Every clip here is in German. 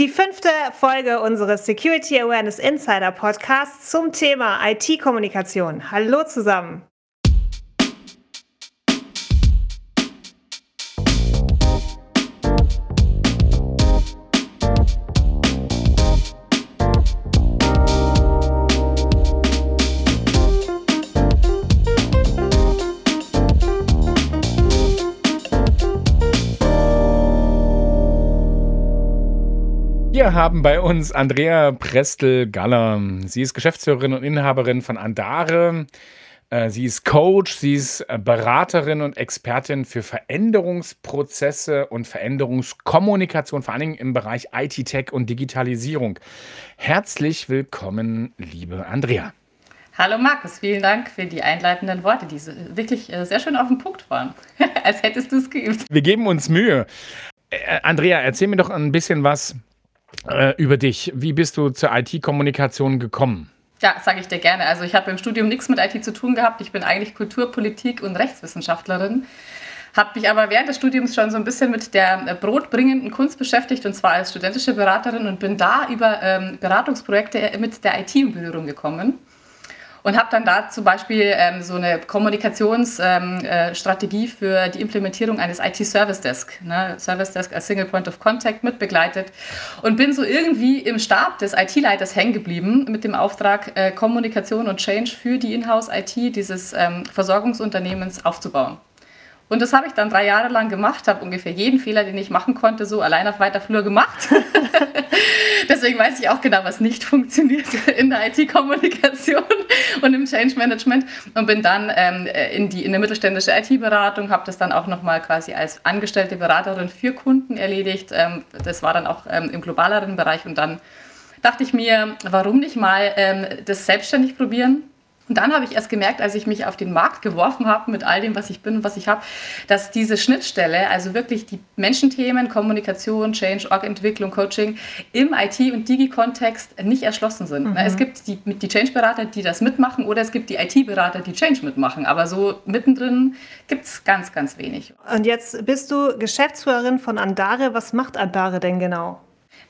Die fünfte Folge unseres Security Awareness Insider Podcasts zum Thema IT-Kommunikation. Hallo zusammen. Wir haben bei uns Andrea Prestel-Galler. Sie ist Geschäftsführerin und Inhaberin von Andare. Äh, sie ist Coach, sie ist äh, Beraterin und Expertin für Veränderungsprozesse und Veränderungskommunikation, vor allen Dingen im Bereich IT-Tech und Digitalisierung. Herzlich willkommen, liebe Andrea. Hallo Markus, vielen Dank für die einleitenden Worte, die wirklich äh, sehr schön auf den Punkt waren. Als hättest du es geübt. Wir geben uns Mühe. Andrea, erzähl mir doch ein bisschen was äh, über dich. Wie bist du zur IT-Kommunikation gekommen? Ja, sage ich dir gerne. Also ich habe im Studium nichts mit IT zu tun gehabt. Ich bin eigentlich Kultur-, Politik- und Rechtswissenschaftlerin. Habe mich aber während des Studiums schon so ein bisschen mit der brotbringenden Kunst beschäftigt und zwar als studentische Beraterin und bin da über ähm, Beratungsprojekte mit der IT in Berührung gekommen und habe dann da zum Beispiel ähm, so eine Kommunikationsstrategie ähm, äh, für die Implementierung eines IT-Service Desk, ne? Service Desk als Single Point of Contact mit begleitet und bin so irgendwie im Stab des IT-Leiters hängen geblieben mit dem Auftrag, äh, Kommunikation und Change für die Inhouse-IT dieses ähm, Versorgungsunternehmens aufzubauen. Und das habe ich dann drei Jahre lang gemacht, habe ungefähr jeden Fehler, den ich machen konnte, so allein auf weiter Flur gemacht. Deswegen weiß ich auch genau, was nicht funktioniert in der IT-Kommunikation und im Change Management und bin dann ähm, in, die, in eine mittelständische IT-Beratung, habe das dann auch nochmal quasi als angestellte Beraterin für Kunden erledigt. Ähm, das war dann auch ähm, im globaleren Bereich und dann dachte ich mir, warum nicht mal ähm, das selbstständig probieren? Und dann habe ich erst gemerkt, als ich mich auf den Markt geworfen habe mit all dem, was ich bin und was ich habe, dass diese Schnittstelle, also wirklich die Menschenthemen, Kommunikation, Change, Org-Entwicklung, Coaching im IT- und Digi-Kontext nicht erschlossen sind. Mhm. Es gibt die, die Change-Berater, die das mitmachen oder es gibt die IT-Berater, die Change mitmachen. Aber so mittendrin gibt es ganz, ganz wenig. Und jetzt bist du Geschäftsführerin von Andare. Was macht Andare denn genau?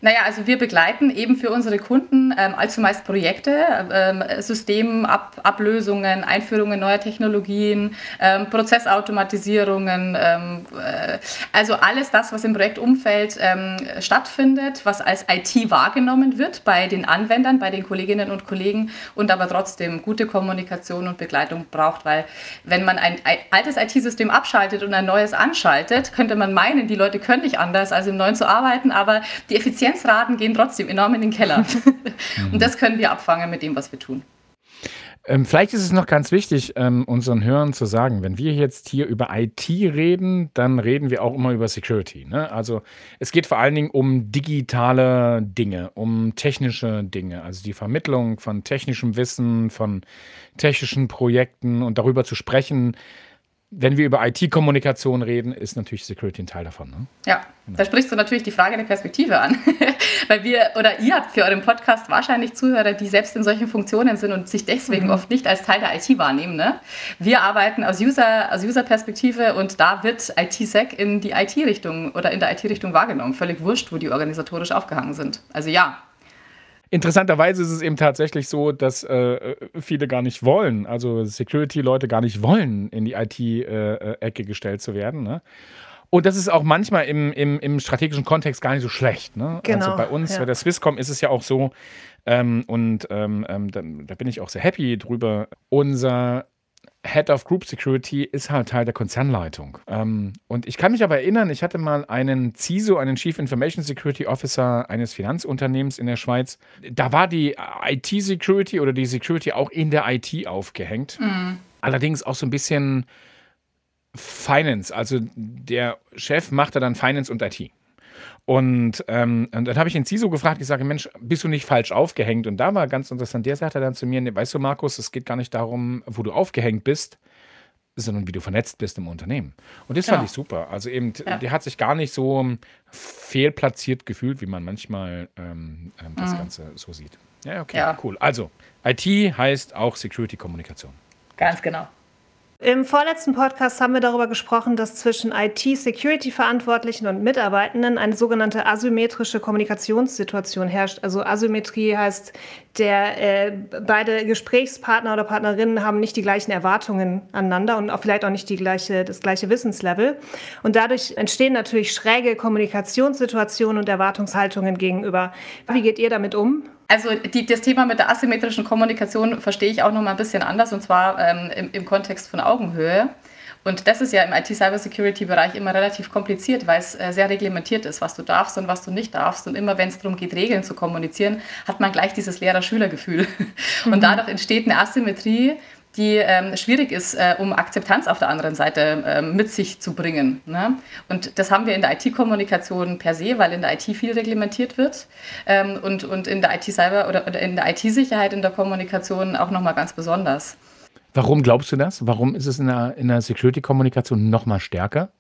Naja, also wir begleiten eben für unsere Kunden ähm, allzu meist Projekte, ähm, Systemablösungen, Einführungen neuer Technologien, ähm, Prozessautomatisierungen, ähm, äh, also alles das, was im Projektumfeld ähm, stattfindet, was als IT wahrgenommen wird bei den Anwendern, bei den Kolleginnen und Kollegen und aber trotzdem gute Kommunikation und Begleitung braucht, weil wenn man ein, altes IT-System abschaltet und ein neues anschaltet, könnte man meinen, die Leute können nicht anders, als im neuen zu arbeiten, aber die Effizienz Effizienzraten gehen trotzdem enorm in den Keller. und das können wir abfangen mit dem, was wir tun. Ähm, vielleicht ist es noch ganz wichtig, ähm, unseren Hörern zu sagen, wenn wir jetzt hier über IT reden, dann reden wir auch immer über Security. Ne? Also es geht vor allen Dingen um digitale Dinge, um technische Dinge, also die Vermittlung von technischem Wissen, von technischen Projekten und darüber zu sprechen, wenn wir über IT-Kommunikation reden, ist natürlich Security ein Teil davon. Ne? Ja, genau. da sprichst du natürlich die Frage der Perspektive an. Weil wir oder ihr habt für euren Podcast wahrscheinlich Zuhörer, die selbst in solchen Funktionen sind und sich deswegen mhm. oft nicht als Teil der IT wahrnehmen. Ne? Wir arbeiten aus User, aus User-Perspektive und da wird IT-Sec in die IT-Richtung oder in der IT-Richtung wahrgenommen. Völlig wurscht, wo die organisatorisch aufgehangen sind. Also ja, Interessanterweise ist es eben tatsächlich so, dass äh, viele gar nicht wollen, also Security-Leute gar nicht wollen, in die IT-Ecke äh, gestellt zu werden. Ne? Und das ist auch manchmal im, im, im strategischen Kontext gar nicht so schlecht. Ne? Genau, also bei uns, ja. bei der Swisscom ist es ja auch so, ähm, und ähm, ähm, da, da, bin ich auch sehr happy drüber. Unser Head of Group Security ist halt Teil der Konzernleitung. Ähm, und ich kann mich aber erinnern, ich hatte mal einen CISO, einen Chief Information Security Officer eines Finanzunternehmens in der Schweiz. Da war die IT-Security oder die Security auch in der IT aufgehängt. Mhm. Allerdings auch so ein bisschen Finance. Also der Chef machte dann Finance und IT. Und, ähm, und dann habe ich den CISO gefragt, ich sage, Mensch, bist du nicht falsch aufgehängt? Und da war ganz interessant, der sagte dann zu mir, weißt du, Markus, es geht gar nicht darum, wo du aufgehängt bist, sondern wie du vernetzt bist im Unternehmen. Und das ja. fand ich super. Also eben, ja. der hat sich gar nicht so fehlplatziert gefühlt, wie man manchmal ähm, ähm, das mhm. Ganze so sieht. Ja, okay, ja. cool. Also, IT heißt auch Security-Kommunikation. Ganz genau. Im vorletzten Podcast haben wir darüber gesprochen, dass zwischen IT-Security-Verantwortlichen und Mitarbeitenden eine sogenannte asymmetrische Kommunikationssituation herrscht. Also Asymmetrie heißt, der, äh, beide Gesprächspartner oder Partnerinnen haben nicht die gleichen Erwartungen aneinander und auch vielleicht auch nicht die gleiche, das gleiche Wissenslevel. Und dadurch entstehen natürlich schräge Kommunikationssituationen und Erwartungshaltungen gegenüber. Wie geht ihr damit um? Also die, das Thema mit der asymmetrischen Kommunikation verstehe ich auch noch mal ein bisschen anders und zwar ähm, im, im Kontext von Augenhöhe. Und das ist ja im IT-Cybersecurity-Bereich immer relativ kompliziert, weil es äh, sehr reglementiert ist, was du darfst und was du nicht darfst. Und immer wenn es darum geht, Regeln zu kommunizieren, hat man gleich dieses Lehrer-Schüler-Gefühl. Mhm. Und dadurch entsteht eine Asymmetrie, die ähm, schwierig ist, äh, um Akzeptanz auf der anderen Seite äh, mit sich zu bringen. Ne? Und das haben wir in der IT-Kommunikation per se, weil in der IT viel reglementiert wird ähm, und, und in der IT-Cyber oder, oder in der IT-Sicherheit in der Kommunikation auch nochmal ganz besonders. Warum glaubst du das? Warum ist es in der, in der Security-Kommunikation nochmal stärker?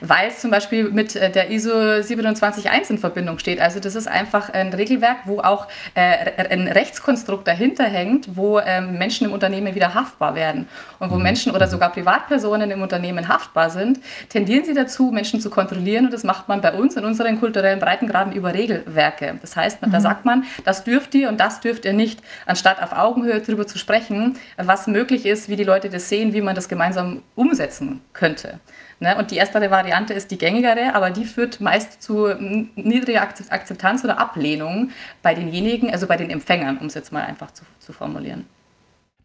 Weil es zum Beispiel mit äh, der ISO 271 in Verbindung steht. Also das ist einfach ein Regelwerk, wo auch äh, ein Rechtskonstrukt dahinter hängt, wo ähm, Menschen im Unternehmen wieder haftbar werden. Und wo mhm. Menschen oder sogar Privatpersonen im Unternehmen haftbar sind, tendieren sie dazu, Menschen zu kontrollieren. Und das macht man bei uns in unseren kulturellen Breitengraden über Regelwerke. Das heißt, mhm. da sagt man, das dürft ihr und das dürft ihr nicht, anstatt auf Augenhöhe darüber zu sprechen, was möglich ist, wie die Leute das sehen, wie man das gemeinsam umsetzen könnte. Ne? Und die erstere Variante ist die gängigere, aber die führt meist zu niedriger Akzeptanz oder Ablehnung bei denjenigen, also bei den Empfängern, um es jetzt mal einfach zu, zu formulieren.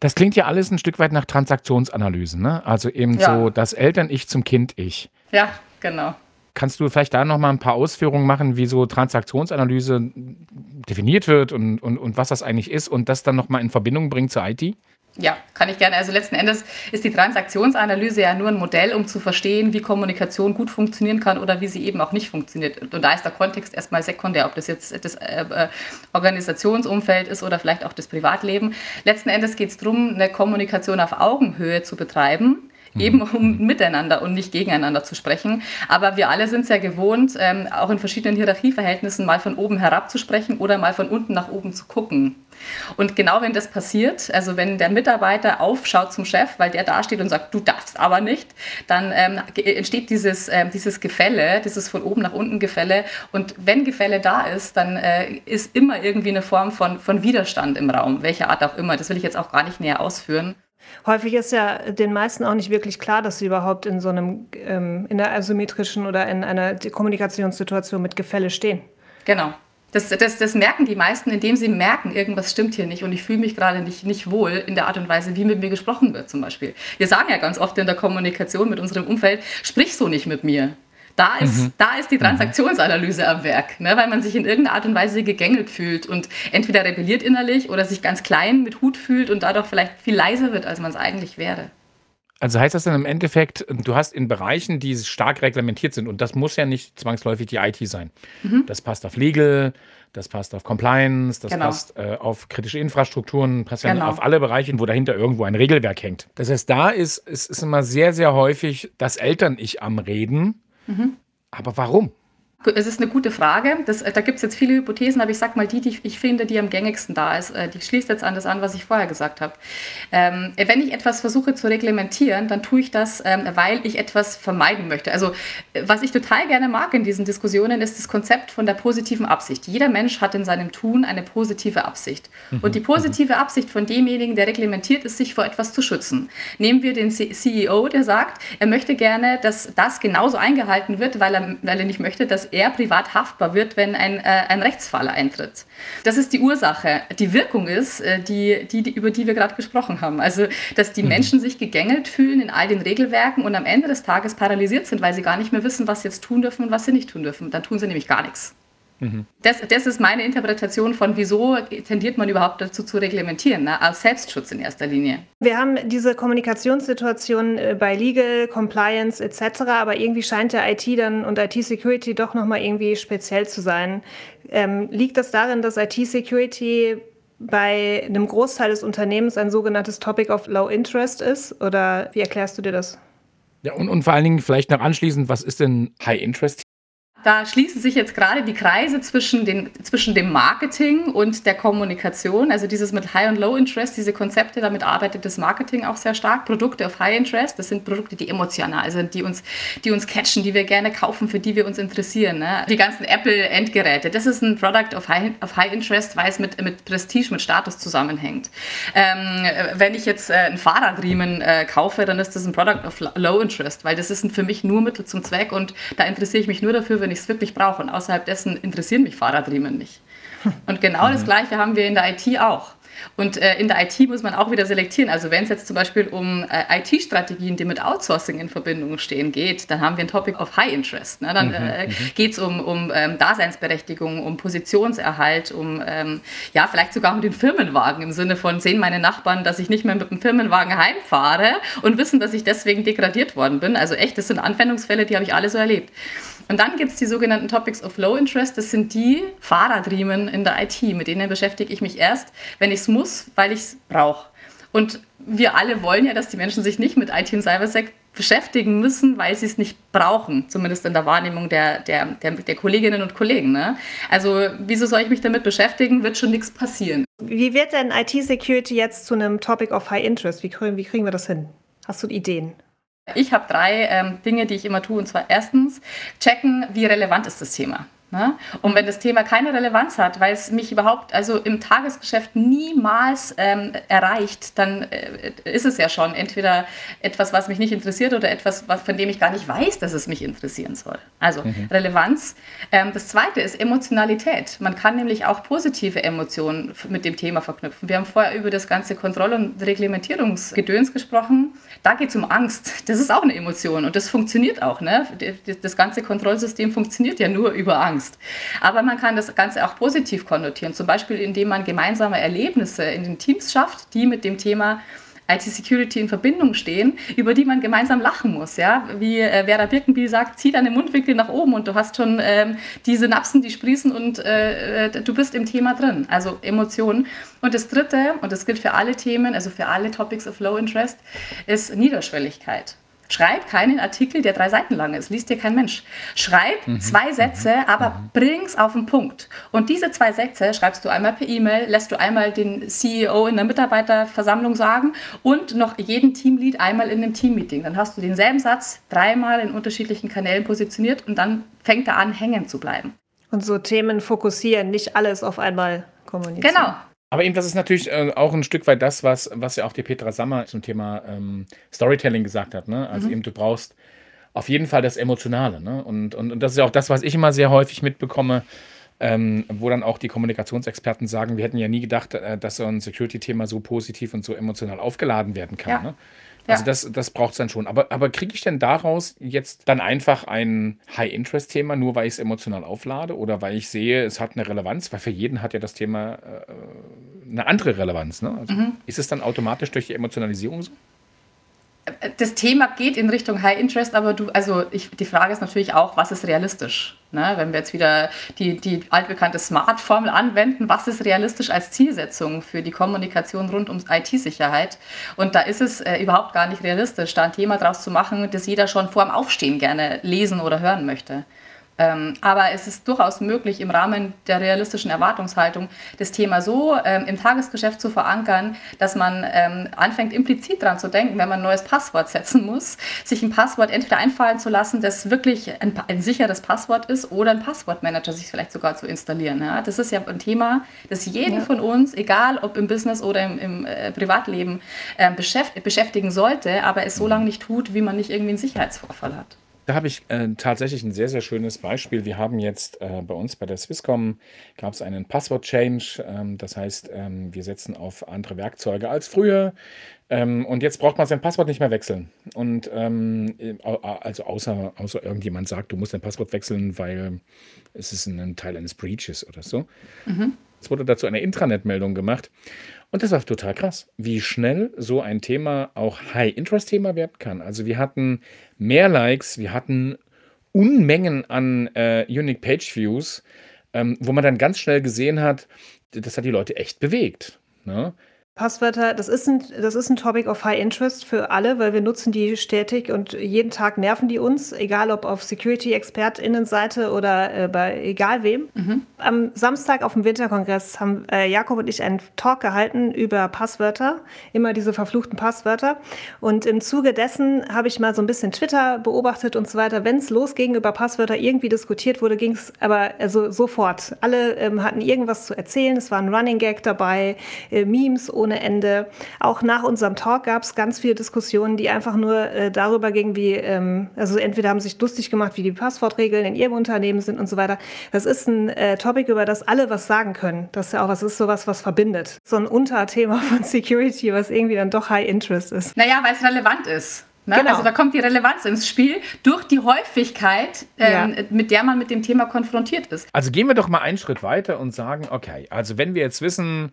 Das klingt ja alles ein Stück weit nach Transaktionsanalysen, ne? Also eben ja. so das Eltern-Ich zum Kind-Ich. Ja, genau. Kannst du vielleicht da noch mal ein paar Ausführungen machen, wie so Transaktionsanalyse definiert wird und, und, und was das eigentlich ist und das dann noch mal in Verbindung bringt zur IT? Ja, kann ich gerne. Also letzten Endes ist die Transaktionsanalyse ja nur ein Modell, um zu verstehen, wie Kommunikation gut funktionieren kann oder wie sie eben auch nicht funktioniert. Und da ist der Kontext erstmal sekundär, ob das jetzt das äh, äh Organisationsumfeld ist oder vielleicht auch das Privatleben. Letzten Endes geht es darum, eine Kommunikation auf Augenhöhe zu betreiben eben um miteinander und nicht gegeneinander zu sprechen. Aber wir alle sind sehr gewohnt, ähm, auch in verschiedenen Hierarchieverhältnissen mal von oben herab zu sprechen oder mal von unten nach oben zu gucken. Und genau wenn das passiert, also wenn der Mitarbeiter aufschaut zum Chef, weil der da steht und sagt, du darfst aber nicht, dann ähm, entsteht dieses, ähm, dieses Gefälle, dieses von oben nach unten Gefälle. Und wenn Gefälle da ist, dann äh, ist immer irgendwie eine Form von, von Widerstand im Raum, welcher Art auch immer. Das will ich jetzt auch gar nicht näher ausführen. Häufig ist ja den meisten auch nicht wirklich klar, dass sie überhaupt in so einem, ähm, in einer asymmetrischen oder in einer Kommunikationssituation mit Gefälle stehen. Genau. Das, das, das merken die meisten, indem sie merken, irgendwas stimmt hier nicht und ich fühle mich gerade nicht, nicht wohl in der Art und Weise, wie mit mir gesprochen wird zum Beispiel. Wir sagen ja ganz oft in der Kommunikation mit unserem Umfeld, sprich so nicht mit mir. Da ist, mhm. da ist die Transaktionsanalyse am Werk, ne, weil man sich in irgendeiner Art und Weise gegängelt fühlt und entweder rebelliert innerlich oder sich ganz klein mit Hut fühlt und dadurch vielleicht viel leiser wird, als man es eigentlich wäre. Also heißt das dann im Endeffekt, du hast in Bereichen, die stark reglementiert sind, und das muss ja nicht zwangsläufig die IT sein. Mhm. Das passt auf Legal, das passt auf Compliance, das genau. passt äh, auf kritische Infrastrukturen, passt genau. ja auf alle Bereiche, wo dahinter irgendwo ein Regelwerk hängt. Das heißt, da ist, ist, ist immer sehr, sehr häufig das Eltern-Ich am Reden Mhm. Aber warum? Es ist eine gute Frage. Das, da gibt es jetzt viele Hypothesen, aber ich sage mal die, die ich finde, die am gängigsten da ist. Äh, die schließt jetzt an das an, was ich vorher gesagt habe. Ähm, wenn ich etwas versuche zu reglementieren, dann tue ich das, ähm, weil ich etwas vermeiden möchte. Also was ich total gerne mag in diesen Diskussionen, ist das Konzept von der positiven Absicht. Jeder Mensch hat in seinem Tun eine positive Absicht. Mhm. Und die positive Absicht von demjenigen, der reglementiert ist, sich vor etwas zu schützen. Nehmen wir den CEO, der sagt, er möchte gerne, dass das genauso eingehalten wird, weil er, weil er nicht möchte, dass er privat haftbar wird, wenn ein, äh, ein Rechtsfall eintritt. Das ist die Ursache. Die Wirkung ist, äh, die, die, die, über die wir gerade gesprochen haben. Also, dass die mhm. Menschen sich gegängelt fühlen in all den Regelwerken und am Ende des Tages paralysiert sind, weil sie gar nicht mehr wissen, was sie jetzt tun dürfen und was sie nicht tun dürfen. Dann tun sie nämlich gar nichts. Mhm. Das, das ist meine Interpretation von, wieso tendiert man überhaupt dazu zu reglementieren, ne? aus Selbstschutz in erster Linie. Wir haben diese Kommunikationssituation äh, bei Legal, Compliance etc., aber irgendwie scheint der IT dann und IT-Security doch nochmal irgendwie speziell zu sein. Ähm, liegt das darin, dass IT-Security bei einem Großteil des Unternehmens ein sogenanntes Topic of Low Interest ist? Oder wie erklärst du dir das? Ja, und, und vor allen Dingen vielleicht noch anschließend, was ist denn High Interest da schließen sich jetzt gerade die Kreise zwischen, den, zwischen dem Marketing und der Kommunikation. Also dieses mit High und Low Interest, diese Konzepte, damit arbeitet das Marketing auch sehr stark. Produkte auf High Interest, das sind Produkte, die emotional sind, die uns, die uns catchen, die wir gerne kaufen, für die wir uns interessieren. Ne? Die ganzen Apple-Endgeräte, das ist ein Product of High, of high Interest, weil es mit, mit Prestige, mit Status zusammenhängt. Ähm, wenn ich jetzt äh, ein Fahrradriemen äh, kaufe, dann ist das ein Product of Low Interest, weil das ist für mich nur Mittel zum Zweck und da interessiere ich mich nur dafür, wenn ich es wirklich brauche. Und außerhalb dessen interessieren mich Fahrradriemen nicht. Und genau das mhm. Gleiche haben wir in der IT auch. Und äh, in der IT muss man auch wieder selektieren. Also wenn es jetzt zum Beispiel um äh, IT-Strategien, die mit Outsourcing in Verbindung stehen, geht, dann haben wir ein Topic of High Interest. Ne? Dann mhm, äh, mhm. geht es um, um ähm, Daseinsberechtigung, um Positionserhalt, um ähm, ja vielleicht sogar um den Firmenwagen im Sinne von sehen meine Nachbarn, dass ich nicht mehr mit dem Firmenwagen heimfahre und wissen, dass ich deswegen degradiert worden bin. Also echt, das sind Anwendungsfälle, die habe ich alle so erlebt. Und dann gibt es die sogenannten Topics of Low Interest. Das sind die Fahrradriemen in der IT. Mit denen beschäftige ich mich erst, wenn ich es muss, weil ich es brauche. Und wir alle wollen ja, dass die Menschen sich nicht mit IT und CyberSec beschäftigen müssen, weil sie es nicht brauchen, zumindest in der Wahrnehmung der, der, der, der Kolleginnen und Kollegen. Ne? Also wieso soll ich mich damit beschäftigen? Wird schon nichts passieren. Wie wird denn IT-Security jetzt zu einem Topic of High Interest? Wie, wie kriegen wir das hin? Hast du Ideen? Ich habe drei ähm, Dinge, die ich immer tue. Und zwar erstens, checken, wie relevant ist das Thema. Ne? Und wenn das Thema keine Relevanz hat, weil es mich überhaupt, also im Tagesgeschäft niemals ähm, erreicht, dann äh, ist es ja schon entweder etwas, was mich nicht interessiert oder etwas, was, von dem ich gar nicht weiß, dass es mich interessieren soll. Also mhm. Relevanz. Ähm, das zweite ist Emotionalität. Man kann nämlich auch positive Emotionen mit dem Thema verknüpfen. Wir haben vorher über das ganze Kontroll- und Reglementierungsgedöns gesprochen. Da geht es um Angst. Das ist auch eine Emotion und das funktioniert auch. Ne? Das ganze Kontrollsystem funktioniert ja nur über Angst. Angst. Aber man kann das Ganze auch positiv konnotieren, zum Beispiel indem man gemeinsame Erlebnisse in den Teams schafft, die mit dem Thema IT-Security in Verbindung stehen, über die man gemeinsam lachen muss. Ja? Wie äh, Vera Birkenbiel sagt, zieh deine Mundwinkel nach oben und du hast schon ähm, die Synapsen, die sprießen und äh, äh, du bist im Thema drin. Also Emotionen. Und das Dritte, und das gilt für alle Themen, also für alle Topics of Low Interest, ist Niederschwelligkeit. Schreib keinen Artikel, der drei Seiten lang ist. Liest dir kein Mensch. Schreib mhm. zwei Sätze, mhm. aber mhm. bring's auf den Punkt. Und diese zwei Sätze schreibst du einmal per E-Mail, lässt du einmal den CEO in der Mitarbeiterversammlung sagen und noch jeden Teamlead einmal in einem Teammeeting. Dann hast du denselben Satz dreimal in unterschiedlichen Kanälen positioniert und dann fängt er an, hängen zu bleiben. Und so Themen fokussieren, nicht alles auf einmal kommunizieren. Genau. Aber eben, das ist natürlich äh, auch ein Stück weit das, was, was ja auch die Petra Sammer zum Thema ähm, Storytelling gesagt hat. Ne? Also mhm. eben, du brauchst auf jeden Fall das Emotionale. Ne? Und, und, und das ist ja auch das, was ich immer sehr häufig mitbekomme, ähm, wo dann auch die Kommunikationsexperten sagen, wir hätten ja nie gedacht, äh, dass so ein Security-Thema so positiv und so emotional aufgeladen werden kann. Ja. Ne? Also ja. das, das braucht es dann schon. Aber, aber kriege ich denn daraus jetzt dann einfach ein High-Interest-Thema, nur weil ich es emotional auflade oder weil ich sehe, es hat eine Relevanz? Weil für jeden hat ja das Thema äh, eine andere Relevanz. Ne? Also mhm. Ist es dann automatisch durch die Emotionalisierung so? das Thema geht in Richtung High Interest, aber du, also ich, die Frage ist natürlich auch, was ist realistisch? Ne? Wenn wir jetzt wieder die, die altbekannte Smart-Formel anwenden, was ist realistisch als Zielsetzung für die Kommunikation rund um IT-Sicherheit? Und da ist es äh, überhaupt gar nicht realistisch, da ein Thema draus zu machen, das jeder schon vor dem Aufstehen gerne lesen oder hören möchte. Ähm, aber es ist durchaus möglich, im Rahmen der realistischen Erwartungshaltung das Thema so ähm, im Tagesgeschäft zu verankern, dass man ähm, anfängt, implizit daran zu denken, wenn man ein neues Passwort setzen muss, sich ein Passwort entweder einfallen zu lassen, das wirklich ein, ein sicheres Passwort ist oder ein Passwortmanager sich vielleicht sogar zu installieren. Ja? Das ist ja ein Thema, das jeden ja. von uns, egal ob im Business oder im, im äh, Privatleben, äh, beschäft, beschäftigen sollte, aber es so lange nicht tut, wie man nicht irgendwie einen Sicherheitsvorfall hat. Da habe ich äh, tatsächlich ein sehr, sehr schönes Beispiel. Wir haben jetzt äh, bei uns bei der Swisscom gab es einen Passwort-Change. Ähm, das heißt, ähm, wir setzen auf andere Werkzeuge als früher. Ähm, und jetzt braucht man sein Passwort nicht mehr wechseln. Und ähm, also außer, außer irgendjemand sagt, du musst dein Passwort wechseln, weil es ist ein Teil eines Breaches oder so. Mhm. Es wurde dazu eine Intranet-Meldung gemacht. Und das war total krass, wie schnell so ein Thema auch High-Interest-Thema werden kann. Also wir hatten mehr Likes, wir hatten Unmengen an äh, Unique Page Views, ähm, wo man dann ganz schnell gesehen hat, das hat die Leute echt bewegt. Ne? Passwörter, das ist, ein, das ist ein Topic of High Interest für alle, weil wir nutzen die stetig und jeden Tag nerven die uns, egal ob auf Security-ExpertInnenseite oder äh, bei egal wem. Mhm. Am Samstag auf dem Winterkongress haben äh, Jakob und ich einen Talk gehalten über Passwörter, immer diese verfluchten Passwörter. Und im Zuge dessen habe ich mal so ein bisschen Twitter beobachtet und so weiter. Wenn es losging über Passwörter irgendwie diskutiert wurde, ging es aber also sofort. Alle ähm, hatten irgendwas zu erzählen. Es war ein Running Gag dabei, äh, Memes ohne Ende. Auch nach unserem Talk gab es ganz viele Diskussionen, die einfach nur äh, darüber gingen, wie, ähm, also entweder haben sich lustig gemacht, wie die Passwortregeln in ihrem Unternehmen sind und so weiter. Das ist ein äh, Topic, über das alle was sagen können. Das ist ja auch was ist sowas, was verbindet. So ein Unterthema von Security, was irgendwie dann doch High Interest ist. Naja, weil es relevant ist. Ne? Genau. Also da kommt die Relevanz ins Spiel durch die Häufigkeit, ähm, ja. mit der man mit dem Thema konfrontiert ist. Also gehen wir doch mal einen Schritt weiter und sagen, okay, also wenn wir jetzt wissen,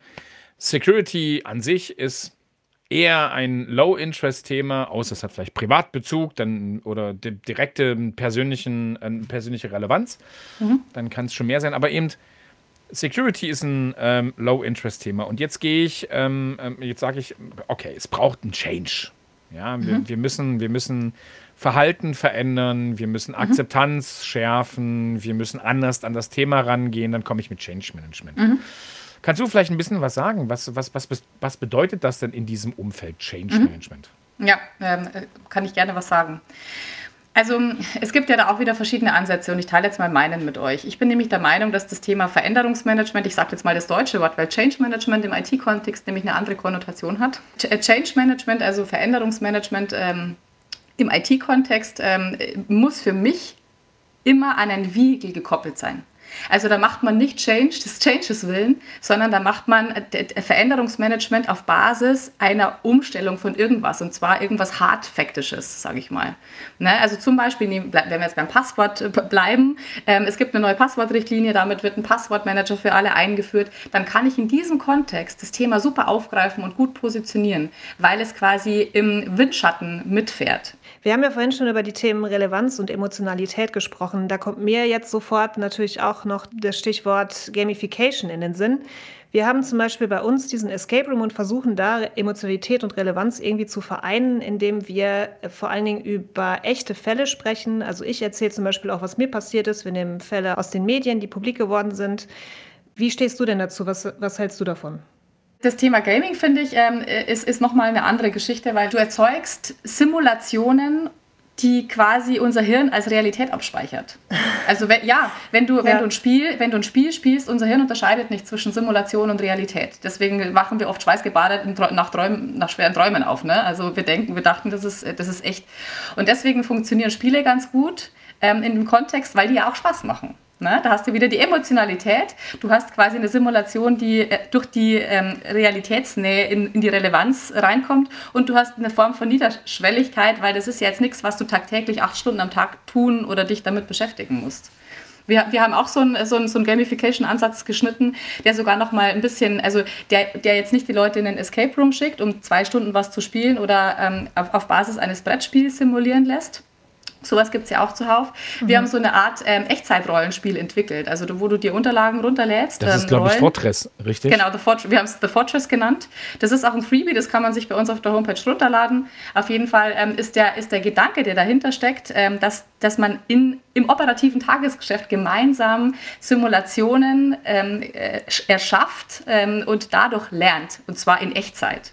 Security an sich ist eher ein Low-Interest-Thema, außer es hat vielleicht Privatbezug dann, oder di direkte persönlichen, äh, persönliche Relevanz. Mhm. Dann kann es schon mehr sein. Aber eben Security ist ein ähm, Low-Interest-Thema. Und jetzt gehe ich, ähm, ähm jetzt sage ich, okay, es braucht einen Change. Ja, mhm. wir, wir, müssen, wir müssen Verhalten verändern, wir müssen mhm. Akzeptanz schärfen, wir müssen anders an das Thema rangehen, dann komme ich mit Change Management. Kannst du vielleicht ein bisschen was sagen? Was, was, was, was bedeutet das denn in diesem Umfeld Change mhm. Management? Ja, ähm, kann ich gerne was sagen. Also es gibt ja da auch wieder verschiedene Ansätze und ich teile jetzt mal meinen mit euch. Ich bin nämlich der Meinung, dass das Thema Veränderungsmanagement, ich sage jetzt mal das deutsche Wort, weil Change Management im IT-Kontext nämlich eine andere Konnotation hat. Äh, Change Management, also Veränderungsmanagement ähm, im IT-Kontext, ähm, muss für mich immer an ein Vehicle gekoppelt sein. Also da macht man nicht Change des Changes willen, sondern da macht man Veränderungsmanagement auf Basis einer Umstellung von irgendwas und zwar irgendwas Hardfaktisches, sage ich mal. Ne? Also zum Beispiel, wenn wir jetzt beim Passwort äh, bleiben, ähm, es gibt eine neue Passwortrichtlinie, damit wird ein Passwortmanager für alle eingeführt, dann kann ich in diesem Kontext das Thema super aufgreifen und gut positionieren, weil es quasi im Windschatten mitfährt. Wir haben ja vorhin schon über die Themen Relevanz und Emotionalität gesprochen. Da kommt mir jetzt sofort natürlich auch noch das Stichwort Gamification in den Sinn. Wir haben zum Beispiel bei uns diesen Escape Room und versuchen da Emotionalität und Relevanz irgendwie zu vereinen, indem wir vor allen Dingen über echte Fälle sprechen. Also ich erzähle zum Beispiel auch, was mir passiert ist. Wir nehmen Fälle aus den Medien, die publik geworden sind. Wie stehst du denn dazu? Was, was hältst du davon? Das Thema Gaming, finde ich, ähm, ist, ist nochmal eine andere Geschichte, weil du erzeugst Simulationen, die quasi unser Hirn als Realität abspeichert. Also wenn, ja, wenn du, ja. wenn, du ein Spiel, wenn du ein Spiel spielst, unser Hirn unterscheidet nicht zwischen Simulation und Realität. Deswegen wachen wir oft schweißgebadet nach, Träumen, nach schweren Träumen auf. Ne? Also wir denken, wir dachten, das ist, das ist echt. Und deswegen funktionieren Spiele ganz gut ähm, in dem Kontext, weil die ja auch Spaß machen. Ne? Da hast du wieder die Emotionalität. Du hast quasi eine Simulation, die äh, durch die ähm, Realitätsnähe in, in, die Relevanz reinkommt. Und du hast eine Form von Niederschwelligkeit, weil das ist ja jetzt nichts, was du tagtäglich acht Stunden am Tag tun oder dich damit beschäftigen musst. Wir, wir haben auch so einen so so ein Gamification-Ansatz geschnitten, der sogar noch mal ein bisschen, also der, der jetzt nicht die Leute in den Escape Room schickt, um zwei Stunden was zu spielen oder ähm, auf, auf Basis eines Brettspiels simulieren lässt, Sowas gibt es ja auch zuhauf. Mhm. Wir haben so eine Art ähm, Echtzeitrollenspiel entwickelt, also wo du dir Unterlagen runterlädst. Das ist, ähm, glaube ich, Fortress, richtig? Genau, Fort wir haben es The Fortress genannt. Das ist auch ein Freebie, das kann man sich bei uns auf der Homepage runterladen. Auf jeden Fall ähm, ist, der, ist der Gedanke, der dahinter steckt, ähm, dass, dass man in, im operativen Tagesgeschäft gemeinsam Simulationen ähm, äh, erschafft und dadurch lernt, und zwar in Echtzeit.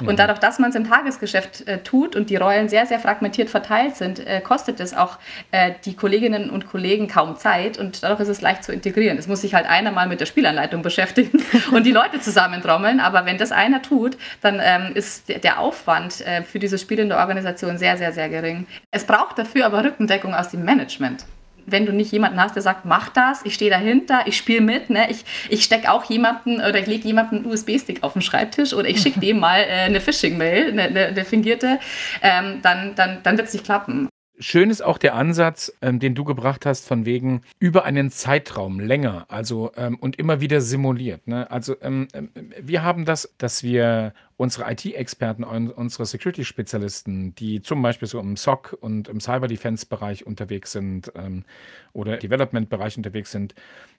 Und mhm. dadurch, dass man es im Tagesgeschäft äh, tut und die Rollen sehr, sehr fragmentiert verteilt sind, äh, kostet es auch äh, die Kolleginnen und Kollegen kaum Zeit und dadurch ist es leicht zu integrieren. Es muss sich halt einer mal mit der Spielanleitung beschäftigen und die Leute zusammentrommeln, aber wenn das einer tut, dann ähm, ist der Aufwand äh, für dieses Spiel in der Organisation sehr, sehr, sehr gering. Es braucht dafür aber Rückendeckung aus dem Management wenn du nicht jemanden hast, der sagt, mach das, ich stehe dahinter, ich spiele mit, ne? ich, ich stecke auch jemanden oder ich lege jemanden einen USB-Stick auf den Schreibtisch oder ich schicke dem mal äh, eine Phishing-Mail, eine, eine, eine, fingierte, ähm, dann, dann, dann wird es nicht klappen. Schön ist auch der Ansatz, ähm, den du gebracht hast, von wegen über einen Zeitraum länger, also ähm, und immer wieder simuliert. Ne? Also ähm, ähm wir haben das, dass wir unsere IT-Experten, unsere Security-Spezialisten, die zum Beispiel so im SOC und im Cyber-Defense-Bereich unterwegs sind ähm, oder Development-Bereich unterwegs sind,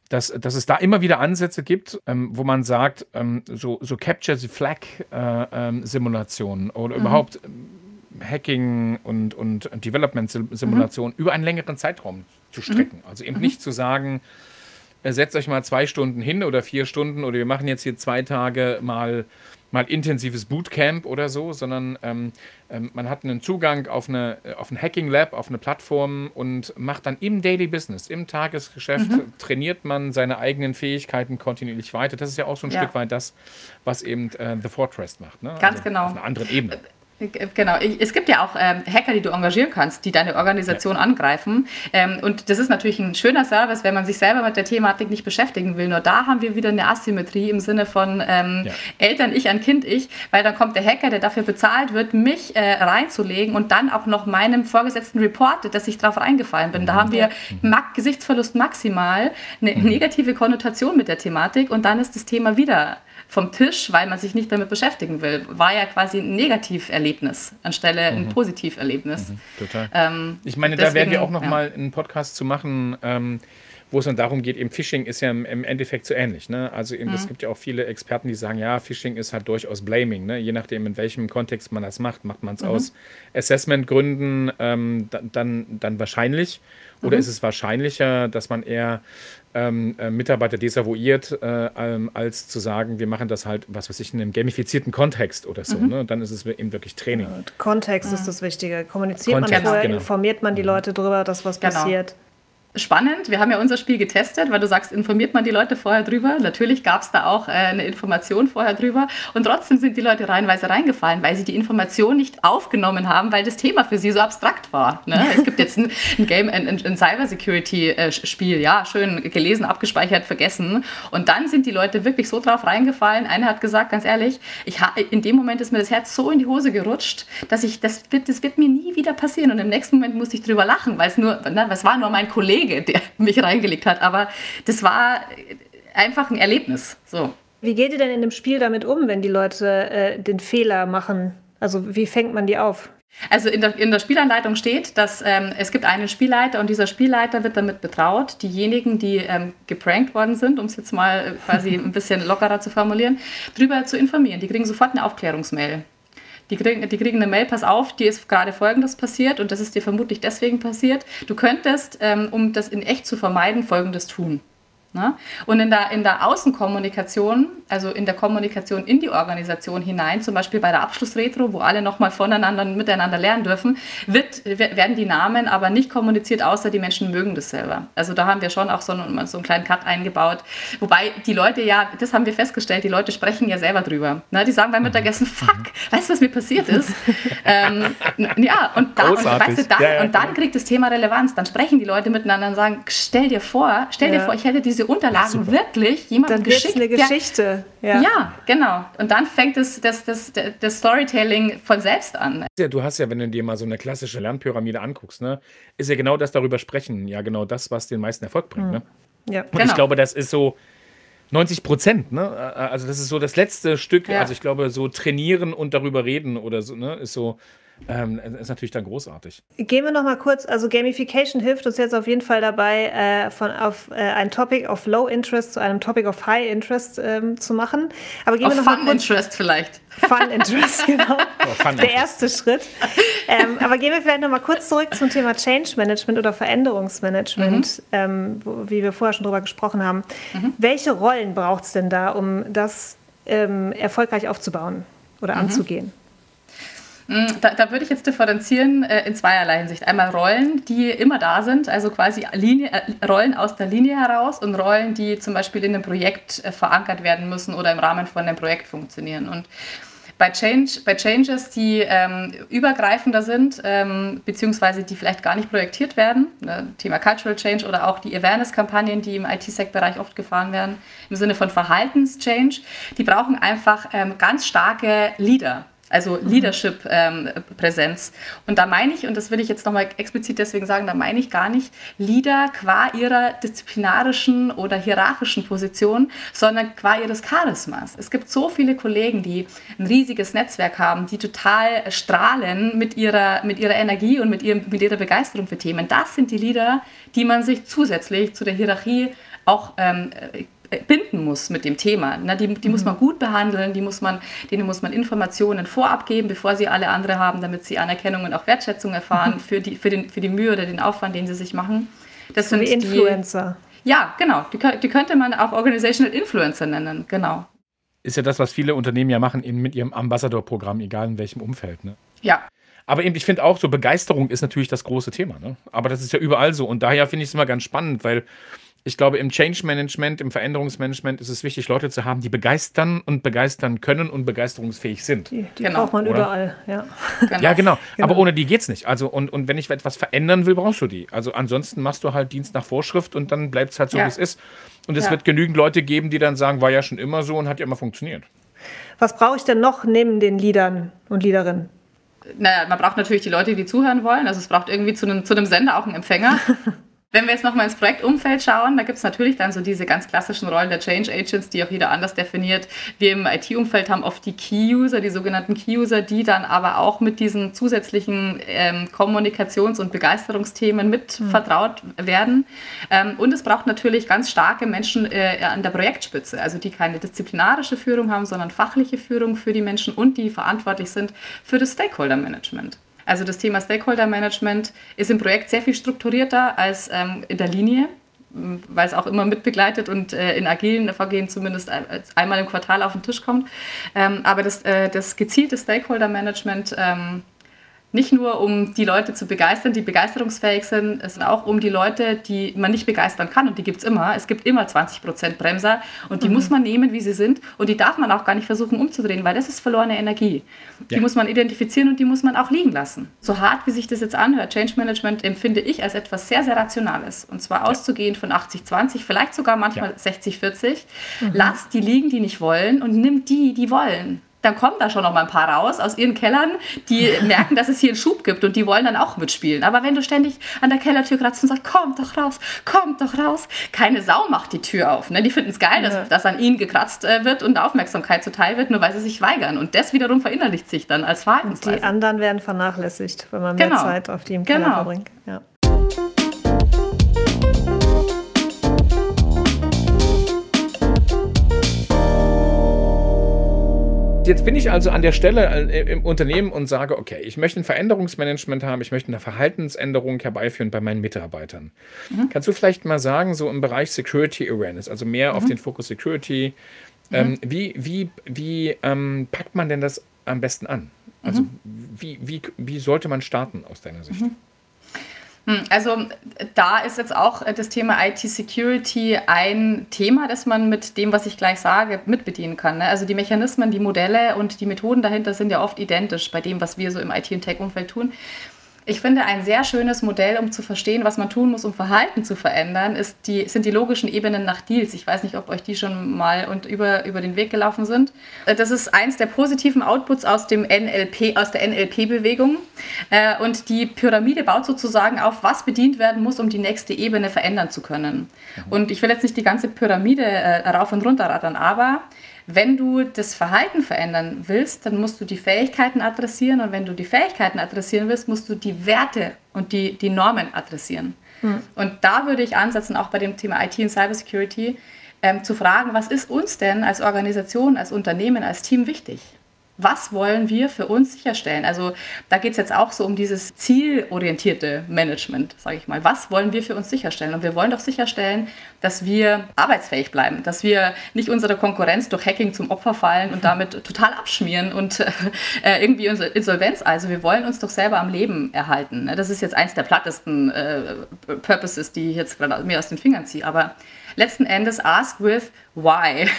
dass, dass es da immer wieder Ansätze gibt, ähm, wo man sagt, so, so Capture the Flag-Simulationen äh, oder mhm. überhaupt Hacking und, und Development-Simulation mhm. über einen längeren Zeitraum zu strecken. Mhm. Also eben mhm. nicht zu sagen, äh, setzt euch mal zwei Stunden hin oder vier Stunden oder wir machen jetzt hier zwei Tage mal, mal intensives Bootcamp oder so, sondern ähm, ähm, man hat einen Zugang auf, eine, äh, auf ein Hacking Lab, auf eine Plattform und macht dann im Daily Business, im Tagesgeschäft, mhm. trainiert man seine eigenen Fähigkeiten kontinuierlich weiter. Das ist ja auch so ein ja. Stück weit das, was eben äh, The Fortress macht. Ne? Ganz also genau. Auf einer anderen Ebene. Genau, es gibt ja auch ähm, Hacker, die du engagieren kannst, die deine Organisation ja. angreifen. Ähm, und das ist natürlich ein schöner Service, wenn man sich selber mit der Thematik nicht beschäftigen will. Nur da haben wir wieder eine Asymmetrie im Sinne von ähm, ja. Eltern ich an Kind ich, weil dann kommt der Hacker, der dafür bezahlt wird, mich äh, reinzulegen und dann auch noch meinem Vorgesetzten reportet, dass ich darauf reingefallen bin. Da haben wir mhm. Gesichtsverlust maximal, eine mhm. negative Konnotation mit der Thematik und dann ist das Thema wieder vom Tisch, weil man sich nicht damit beschäftigen will. War ja quasi ein Negativerlebnis anstelle mhm. ein Positiverlebnis. Mhm, total. Ähm, ich meine, deswegen, da werden wir auch noch ja. mal einen Podcast zu machen. Ähm, wo es dann darum geht, eben Phishing ist ja im, Endeffekt so ähnlich. Ne? Also eben, mhm. es gibt ja auch viele Experten, die sagen, ja, Phishing ist halt durchaus Blaming. Ne? Je nachdem, in welchem Kontext man das macht, macht man es mhm. aus Assessment-Gründen ähm, dann, dann wahrscheinlich. Oder mhm. ist es wahrscheinlicher, dass man eher ähm, äh, Mitarbeiter desavouiert, äh, ähm, als zu sagen, wir machen das halt, was weiß ich, in einem gamifizierten Kontext oder so. Mhm. Ne? Dann ist es eben wirklich Training. Ja, Kontext ist das Wichtige. Kommuniziert Kontext, man vorher, genau. informiert man die mhm. Leute darüber, dass was genau. passiert spannend. Wir haben ja unser Spiel getestet, weil du sagst, informiert man die Leute vorher drüber. Natürlich gab es da auch äh, eine Information vorher drüber. Und trotzdem sind die Leute reihenweise reingefallen, weil sie die Information nicht aufgenommen haben, weil das Thema für sie so abstrakt war. Ne? Es gibt jetzt ein, ein Game, ein, ein Cybersecurity-Spiel, äh, ja, schön gelesen, abgespeichert, vergessen. Und dann sind die Leute wirklich so drauf reingefallen. Einer hat gesagt, ganz ehrlich, ich in dem Moment ist mir das Herz so in die Hose gerutscht, dass ich, das wird, das wird mir nie wieder passieren. Und im nächsten Moment musste ich drüber lachen, weil es nur, ne, es war nur mein Kollege, Kollege, der mich reingelegt hat. Aber das war einfach ein Erlebnis. So. Wie geht ihr denn in dem Spiel damit um, wenn die Leute äh, den Fehler machen? Also wie fängt man die auf? Also in der, in der Spielanleitung steht, dass ähm, es gibt einen Spielleiter und dieser Spielleiter wird damit betraut, diejenigen, die ähm, geprankt worden sind, um es jetzt mal äh, quasi ein bisschen lockerer zu formulieren, darüber zu informieren. Die kriegen sofort eine Aufklärungsmail. Die kriegen, die kriegen eine Mail, pass auf, dir ist gerade Folgendes passiert und das ist dir vermutlich deswegen passiert. Du könntest, ähm, um das in echt zu vermeiden, Folgendes tun. Ne? Und in der, in der Außenkommunikation, also in der Kommunikation in die Organisation hinein, zum Beispiel bei der Abschlussretro, wo alle nochmal voneinander und miteinander lernen dürfen, wird, werden die Namen aber nicht kommuniziert, außer die Menschen mögen das selber. Also da haben wir schon auch so einen, so einen kleinen Cut eingebaut. Wobei die Leute ja, das haben wir festgestellt, die Leute sprechen ja selber drüber. Ne? Die sagen beim Mittagessen, mhm. fuck, weißt du, was mir passiert ist? ähm, ja, und, da, und, weißt du, dann, ja, ja, und dann kriegt das Thema Relevanz. Dann sprechen die Leute miteinander und sagen, stell dir vor, stell dir vor, ich hätte diese diese Unterlagen Ach, wirklich jemandem geschickt. eine Geschichte. Ja. ja. genau. Und dann fängt es das, das, das Storytelling von selbst an. Ja, du hast ja, wenn du dir mal so eine klassische Lernpyramide anguckst, ne, ist ja genau das darüber sprechen, ja genau das, was den meisten Erfolg bringt. Mhm. Ne? Ja. Und genau. ich glaube, das ist so 90 Prozent, ne? Also das ist so das letzte Stück. Ja. Also ich glaube, so trainieren und darüber reden oder so, ne, ist so ähm, ist natürlich dann großartig. Gehen wir noch mal kurz, also Gamification hilft uns jetzt auf jeden Fall dabei, äh, von auf äh, ein Topic of Low Interest zu einem Topic of High Interest ähm, zu machen. Aber gehen auf wir noch Fun mal kurz, Interest vielleicht. Fun Interest, genau. Oh, fun Der erste Schritt. Ähm, aber gehen wir vielleicht noch mal kurz zurück zum Thema Change Management oder Veränderungsmanagement, mhm. ähm, wo, wie wir vorher schon drüber gesprochen haben. Mhm. Welche Rollen braucht es denn da, um das ähm, erfolgreich aufzubauen oder mhm. anzugehen? Mm, da, da, würde ich jetzt differenzieren äh, in zweierlei Hinsicht. Einmal Rollen, die immer da sind, also quasi Linie, äh, Rollen aus der Linie heraus und Rollen, die zum Beispiel in einem Projekt äh, verankert werden müssen oder im Rahmen von einem Projekt funktionieren. Und bei, Change, bei Changes, die ähm, übergreifender sind, ähm, beziehungsweise die vielleicht gar nicht projektiert werden, ne, Thema Cultural Change oder auch die Awareness-Kampagnen, die im IT-Sec-Bereich oft gefahren werden, im Sinne von Verhaltenschange, die brauchen einfach ähm, ganz starke Leader also. Leadership-Präsenz. Ähm, und da meine ich, und das will ich jetzt nochmal explizit deswegen sagen, da meine ich gar nicht Leader qua ihrer disziplinarischen oder hierarchischen Position, sondern qua ihres Charismas. Es gibt so viele Kollegen, die ein riesiges Netzwerk haben, die total strahlen mit ihrer, mit ihrer Energie und mit, ihrem, mit ihrer Begeisterung für Themen. Das sind die Leader, die man sich zusätzlich zu der Hierarchie auch ähm, binden muss mit dem Thema. Na, die die mhm. muss man gut behandeln, die muss man, denen muss man Informationen vorab geben, bevor sie alle andere haben, damit sie Anerkennung und auch Wertschätzung erfahren mhm. für, die, für, den, für die Mühe oder den Aufwand, den sie sich machen. Das so sind wie Influencer. Die, ja, genau. Die, die könnte man auch Organizational Influencer nennen, genau. Ist ja das, was viele Unternehmen ja machen mit ihrem Ambassador-Programm, egal in welchem Umfeld. Ne? Ja. Aber eben, ich finde auch so, Begeisterung ist natürlich das große Thema. Ne? Aber das ist ja überall so. Und daher finde ich es immer ganz spannend, weil ich glaube, im Change Management, im Veränderungsmanagement ist es wichtig, Leute zu haben, die begeistern und begeistern können und begeisterungsfähig sind. Die, die genau. braucht man Oder? überall, ja. Genau. Ja, genau. genau. Aber ohne die geht es nicht. Also, und, und wenn ich etwas verändern will, brauchst du die. Also ansonsten machst du halt Dienst nach Vorschrift und dann bleibt es halt so, ja. wie es ist. Und es ja. wird genügend Leute geben, die dann sagen, war ja schon immer so und hat ja immer funktioniert. Was brauche ich denn noch neben den Liedern und Liederinnen? Naja, man braucht natürlich die Leute, die zuhören wollen. Also es braucht irgendwie zu einem, zu einem Sender auch einen Empfänger. Wenn wir jetzt nochmal ins Projektumfeld schauen, da gibt es natürlich dann so diese ganz klassischen Rollen der Change Agents, die auch jeder anders definiert. Wir im IT-Umfeld haben oft die Key-User, die sogenannten Key-User, die dann aber auch mit diesen zusätzlichen ähm, Kommunikations- und Begeisterungsthemen mit mhm. vertraut werden. Ähm, und es braucht natürlich ganz starke Menschen äh, an der Projektspitze, also die keine disziplinarische Führung haben, sondern fachliche Führung für die Menschen und die verantwortlich sind für das Stakeholder-Management. Also das Thema Stakeholder Management ist im Projekt sehr viel strukturierter als ähm, in der Linie, weil es auch immer mitbegleitet und äh, in agilen Vorgehen zumindest einmal im Quartal auf den Tisch kommt. Ähm, aber das, äh, das gezielte Stakeholder Management ähm, nicht nur um die Leute zu begeistern, die begeisterungsfähig sind, sondern auch um die Leute, die man nicht begeistern kann. Und die gibt es immer. Es gibt immer 20 Prozent Bremser und die mhm. muss man nehmen, wie sie sind. Und die darf man auch gar nicht versuchen umzudrehen, weil das ist verlorene Energie. Die ja. muss man identifizieren und die muss man auch liegen lassen. So hart, wie sich das jetzt anhört, Change Management empfinde ich als etwas sehr, sehr Rationales. Und zwar ja. auszugehend von 80-20, vielleicht sogar manchmal ja. 60-40. Mhm. Lass die liegen, die nicht wollen und nimm die, die wollen dann kommen da schon noch mal ein paar raus aus ihren Kellern, die merken, dass es hier einen Schub gibt und die wollen dann auch mitspielen. Aber wenn du ständig an der Kellertür kratzt und sagst, komm doch raus, komm doch raus, keine Sau macht die Tür auf. Ne? Die finden es geil, dass, ja. dass an ihnen gekratzt äh, wird und Aufmerksamkeit zuteil wird, nur weil sie sich weigern. Und das wiederum verinnerlicht sich dann als Verhaltensweise. Und die anderen werden vernachlässigt, wenn man mehr genau. Zeit auf die im Keller genau. verbringt. Ja. Jetzt bin ich also an der Stelle äh, im Unternehmen und sage, okay, ich möchte ein Veränderungsmanagement haben, ich möchte eine Verhaltensänderung herbeiführen bei meinen Mitarbeitern. Mhm. Kannst du vielleicht mal sagen, so im Bereich Security Awareness, also mehr mhm. auf den Fokus Security, mhm. ähm, wie, wie, wie ähm, packt man denn das am besten an? Also mhm. wie, wie, wie sollte man starten aus deiner Sicht? Hm, also da ist jetzt auch das Thema IT-Security ein Thema, das man mit dem, was ich gleich sage, mitbedienen kann. Ne? Also die Mechanismen, die Modelle und die Methoden dahinter sind ja oft identisch bei dem, was wir so im IT- und Tech-Umfeld tun. Ich finde, ein sehr schönes Modell, um zu verstehen, was man tun muss, um Verhalten zu verändern, ist die, sind die logischen Ebenen nach Deals. Ich weiß nicht, ob euch die schon mal und über, über den Weg gelaufen sind. Äh, das ist eins der positiven Outputs aus, dem NLP, aus der NLP-Bewegung. Äh, und die Pyramide baut sozusagen auf, was bedient werden muss, um die nächste Ebene verändern zu können. Mhm. Und ich will jetzt nicht die ganze Pyramide äh, rauf und runter rattern, aber wenn du das Verhalten verändern willst, dann musst du die Fähigkeiten adressieren und wenn du die Fähigkeiten adressieren willst, musst du die Werte und die, die Normen adressieren. Mhm. Und da würde ich ansetzen, auch bei dem Thema IT und Cybersecurity, ähm, zu fragen, was ist uns denn als Organisation, als Unternehmen, als Team wichtig? Was wollen wir für uns sicherstellen? Also da geht es jetzt auch so um dieses zielorientierte Management, sage ich mal. Was wollen wir für uns sicherstellen? Und wir wollen doch sicherstellen, dass wir arbeitsfähig bleiben, dass wir nicht unserer Konkurrenz durch Hacking zum Opfer fallen und damit total abschmieren und äh, irgendwie Insolvenz. Also wir wollen uns doch selber am Leben erhalten. Ne? Das ist jetzt eins der plattesten äh, Purposes, die ich jetzt gerade mir aus den Fingern ziehe. Aber letzten Endes ask with why.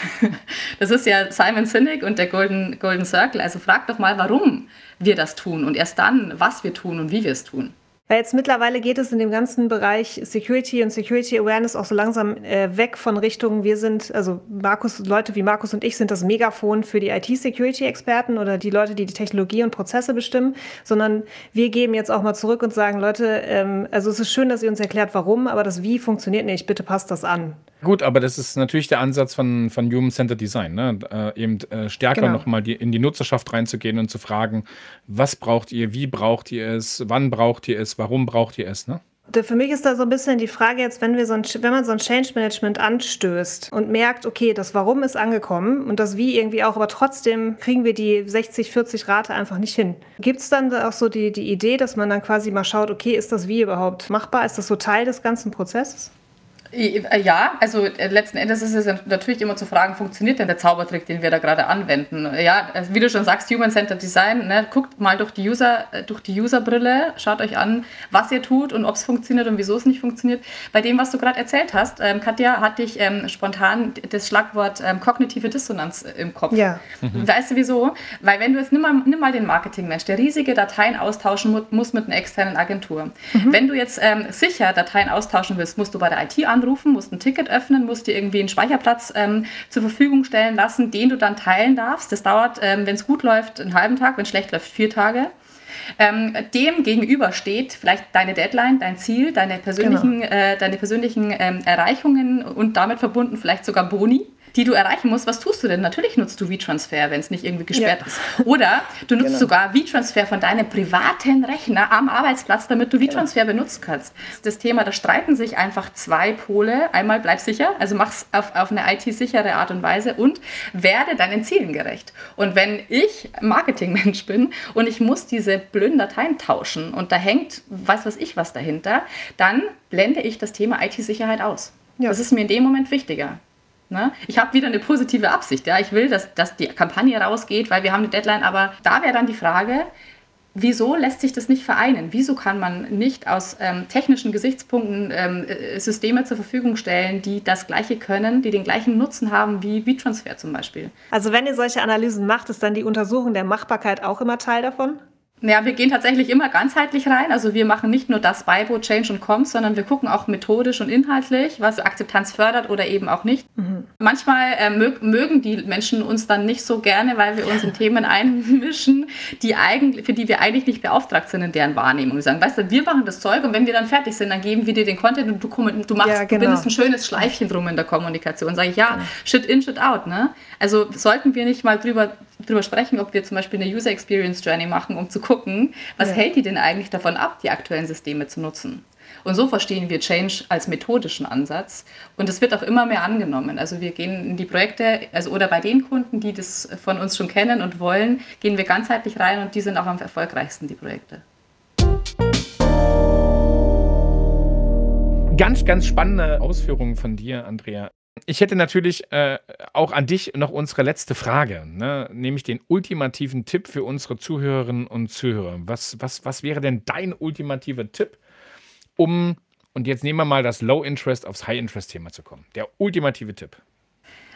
Das ist ja Simon Sinek und der Golden, Golden Circle. Also frag doch mal, warum wir das tun und erst dann, was wir tun und wie wir es tun. Weil jetzt mittlerweile geht es in dem ganzen Bereich Security und Security Awareness auch so langsam äh, weg von Richtung, wir sind, also Markus, Leute wie Markus und ich sind das Megafon für die IT-Security-Experten oder die Leute, die die Technologie und Prozesse bestimmen, sondern wir geben jetzt auch mal zurück und sagen, Leute, ähm, also es ist schön, dass ihr uns erklärt, warum, aber das Wie funktioniert nicht, bitte passt das an. Gut, aber das ist natürlich der Ansatz von, von Human-Centered Design, ne? äh, eben äh, stärker genau. nochmal in die Nutzerschaft reinzugehen und zu fragen, was braucht ihr, wie braucht ihr es, wann braucht ihr es, warum braucht ihr es, ne? Für mich ist da so ein bisschen die Frage jetzt, wenn wir so ein, wenn man so ein Change Management anstößt und merkt, okay, das Warum ist angekommen und das Wie irgendwie auch, aber trotzdem kriegen wir die 60, 40 Rate einfach nicht hin. Gibt es dann auch so die, die Idee, dass man dann quasi mal schaut, okay, ist das Wie überhaupt machbar? Ist das so Teil des ganzen Prozesses? Äh, ja, also äh, letzten Endes ist es natürlich immer zu fragen, funktioniert denn der Zaubertrick, den wir da gerade anwenden? Ja, also wie du schon sagst, Human-Centered Design, ne, guckt mal durch die User, äh, durch die Userbrille, schaut euch an, was ihr tut und ob es funktioniert und wieso es nicht funktioniert. Bei dem, was du gerade erzählt hast, ähm, Katja, hatte ich ähm, spontan das Schlagwort ähm, kognitive Dissonanz im Kopf. Ja. Mhm. Weißt du wieso? Weil wenn du jetzt nimm mal, nimm mal den Marketingmensch, der riesige Dateien austauschen muss mit einer externen Agentur. Mhm. Wenn du jetzt ähm, sicher Dateien austauschen willst, musst du bei der IT anrufen anrufen, musst ein Ticket öffnen, musst dir irgendwie einen Speicherplatz ähm, zur Verfügung stellen lassen, den du dann teilen darfst. Das dauert, ähm, wenn es gut läuft, einen halben Tag, wenn es schlecht läuft, vier Tage. Ähm, dem gegenüber steht vielleicht deine Deadline, dein Ziel, deine persönlichen, genau. äh, deine persönlichen ähm, Erreichungen und damit verbunden vielleicht sogar Boni die du erreichen musst, was tust du denn? Natürlich nutzt du V-Transfer, wenn es nicht irgendwie gesperrt ja. ist. Oder du nutzt genau. sogar V-Transfer von deinem privaten Rechner am Arbeitsplatz, damit du V-Transfer genau. benutzen kannst. Das Thema, da streiten sich einfach zwei Pole. Einmal bleib sicher, also mach es auf, auf eine IT-sichere Art und Weise und werde deinen Zielen gerecht. Und wenn ich Marketingmensch bin und ich muss diese blöden Dateien tauschen und da hängt was weiß ich was dahinter, dann blende ich das Thema IT-Sicherheit aus. Ja. Das ist mir in dem Moment wichtiger. Ne? Ich habe wieder eine positive Absicht. Ja? Ich will, dass, dass die Kampagne rausgeht, weil wir haben eine Deadline. Aber da wäre dann die Frage, wieso lässt sich das nicht vereinen? Wieso kann man nicht aus ähm, technischen Gesichtspunkten ähm, äh, Systeme zur Verfügung stellen, die das Gleiche können, die den gleichen Nutzen haben wie WeTransfer zum Beispiel? Also wenn ihr solche Analysen macht, ist dann die Untersuchung der Machbarkeit auch immer Teil davon? Ja, wir gehen tatsächlich immer ganzheitlich rein. Also wir machen nicht nur das Bibo, Change und Comms, sondern wir gucken auch methodisch und inhaltlich, was Akzeptanz fördert oder eben auch nicht. Mhm. Manchmal äh, mögen die Menschen uns dann nicht so gerne, weil wir uns in Themen einmischen, die eigentlich, für die wir eigentlich nicht beauftragt sind in deren Wahrnehmung. Wir sagen, weißt du, wir machen das Zeug und wenn wir dann fertig sind, dann geben wir dir den Content und du, du machst, ja, genau. du bindest ein schönes Schleifchen drum in der Kommunikation. Sage ich, ja, shit in, shit out. Ne? Also sollten wir nicht mal drüber drüber sprechen, ob wir zum Beispiel eine User Experience Journey machen, um zu gucken, was ja. hält die denn eigentlich davon ab, die aktuellen Systeme zu nutzen. Und so verstehen wir Change als methodischen Ansatz. Und es wird auch immer mehr angenommen. Also wir gehen in die Projekte, also oder bei den Kunden, die das von uns schon kennen und wollen, gehen wir ganzheitlich rein und die sind auch am erfolgreichsten, die Projekte. Ganz, ganz spannende Ausführungen von dir, Andrea. Ich hätte natürlich äh, auch an dich noch unsere letzte Frage, ne? nämlich den ultimativen Tipp für unsere Zuhörerinnen und Zuhörer. Was, was, was wäre denn dein ultimativer Tipp, um, und jetzt nehmen wir mal das Low-Interest aufs High-Interest-Thema zu kommen? Der ultimative Tipp.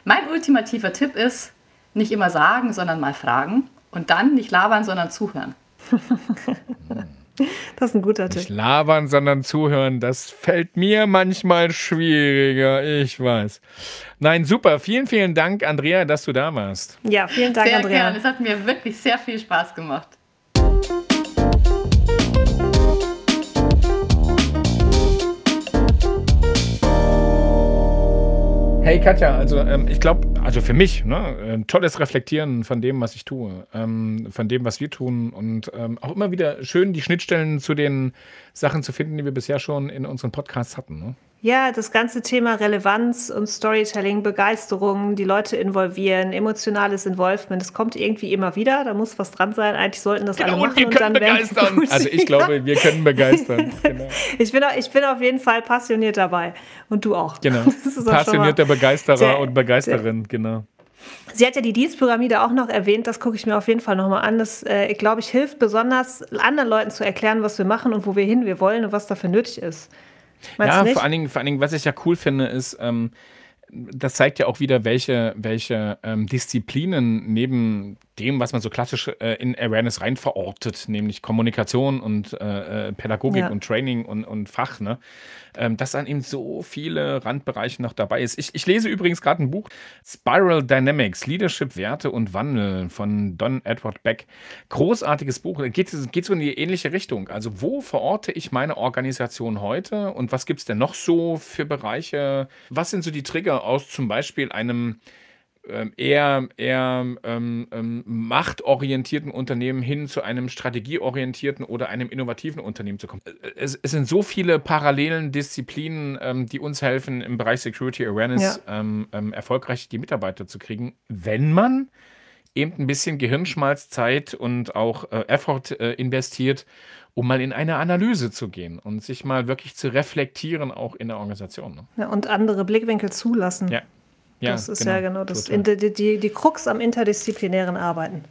Mein ultimativer Tipp ist, nicht immer sagen, sondern mal fragen und dann nicht labern, sondern zuhören. Das ist ein guter Tipp. Nicht labern, sondern zuhören, das fällt mir manchmal schwieriger, ich weiß. Nein, super. Vielen, vielen Dank, Andrea, dass du da warst. Ja, vielen Dank, sehr Andrea. Gern. Es hat mir wirklich sehr viel Spaß gemacht. Hey Katja, also ähm, ich glaube, also für mich, ne, ein tolles Reflektieren von dem, was ich tue, ähm, von dem, was wir tun und ähm, auch immer wieder schön die Schnittstellen zu den Sachen zu finden, die wir bisher schon in unseren Podcasts hatten. Ne? Ja, das ganze Thema Relevanz und Storytelling, Begeisterung, die Leute involvieren, emotionales Involvement, das kommt irgendwie immer wieder. Da muss was dran sein. Eigentlich sollten das genau, alle machen. Und, wir können und dann begeistern. Also ich glaube, wir können begeistern. Genau. Ich, bin, ich bin auf jeden Fall passioniert dabei. Und du auch. Genau. Passionierter Begeisterer der, und Begeisterin, der, genau. Sie hat ja die Dienstpyramide auch noch erwähnt, das gucke ich mir auf jeden Fall nochmal an. Das, äh, glaube ich, hilft besonders, anderen Leuten zu erklären, was wir machen und wo wir hin wir wollen und was dafür nötig ist. Meinst ja, vor allen, Dingen, vor allen Dingen, was ich ja cool finde, ist, ähm, das zeigt ja auch wieder, welche, welche ähm, Disziplinen neben dem, was man so klassisch äh, in Awareness rein verortet, nämlich Kommunikation und äh, äh Pädagogik ja. und Training und, und Fach, ne? ähm, dass dann eben so viele Randbereiche noch dabei ist. Ich, ich lese übrigens gerade ein Buch, Spiral Dynamics, Leadership, Werte und Wandel von Don Edward Beck. Großartiges Buch, geht, geht so in die ähnliche Richtung. Also wo verorte ich meine Organisation heute und was gibt es denn noch so für Bereiche? Was sind so die Trigger aus zum Beispiel einem ähm, eher, eher ähm, ähm, machtorientierten Unternehmen hin zu einem strategieorientierten oder einem innovativen Unternehmen zu kommen. Es, es sind so viele parallelen Disziplinen, ähm, die uns helfen, im Bereich Security Awareness ja. Ähm, erfolgreich die Mitarbeiter zu kriegen, wenn man eben ein bisschen Gehirnschmalz, Zeit und auch äh, Effort äh, investiert, um mal in eine Analyse zu gehen und sich mal wirklich zu reflektieren, auch in der Organisation. Ne? Ja, und andere Blickwinkel zulassen. Ja. Ja, das ist genau, ja genau das, die, die, die Krux am interdisziplinären Arbeiten.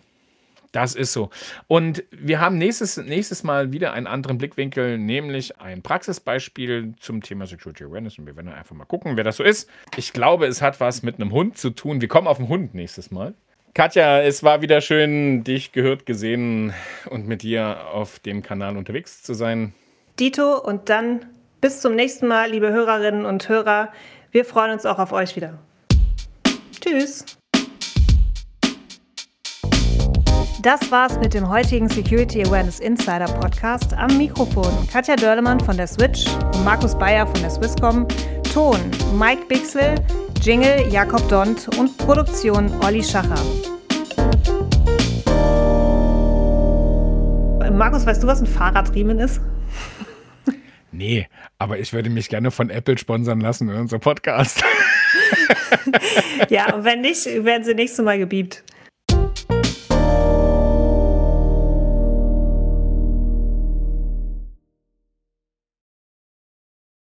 Das ist so. Und wir haben nächstes, nächstes Mal wieder einen anderen Blickwinkel, nämlich ein Praxisbeispiel zum Thema Security Awareness. Und wir werden einfach mal gucken, wer das so ist. Ich glaube, es hat was mit einem Hund zu tun. Wir kommen auf den Hund nächstes Mal. Katja, es war wieder schön, dich gehört, gesehen und mit dir auf dem Kanal unterwegs zu sein. Dito und dann bis zum nächsten Mal, liebe Hörerinnen und Hörer. Wir freuen uns auch auf euch wieder. Tschüss. Das war's mit dem heutigen Security Awareness Insider Podcast. Am Mikrofon Katja Dörlemann von der Switch und Markus Bayer von der Swisscom. Ton Mike Bixel, Jingle Jakob Dont und Produktion Olli Schacher. Markus, weißt du, was ein Fahrradriemen ist? Nee, aber ich würde mich gerne von Apple sponsern lassen in unserem Podcast. ja, und wenn nicht, werden sie nächstes Mal gebiebt.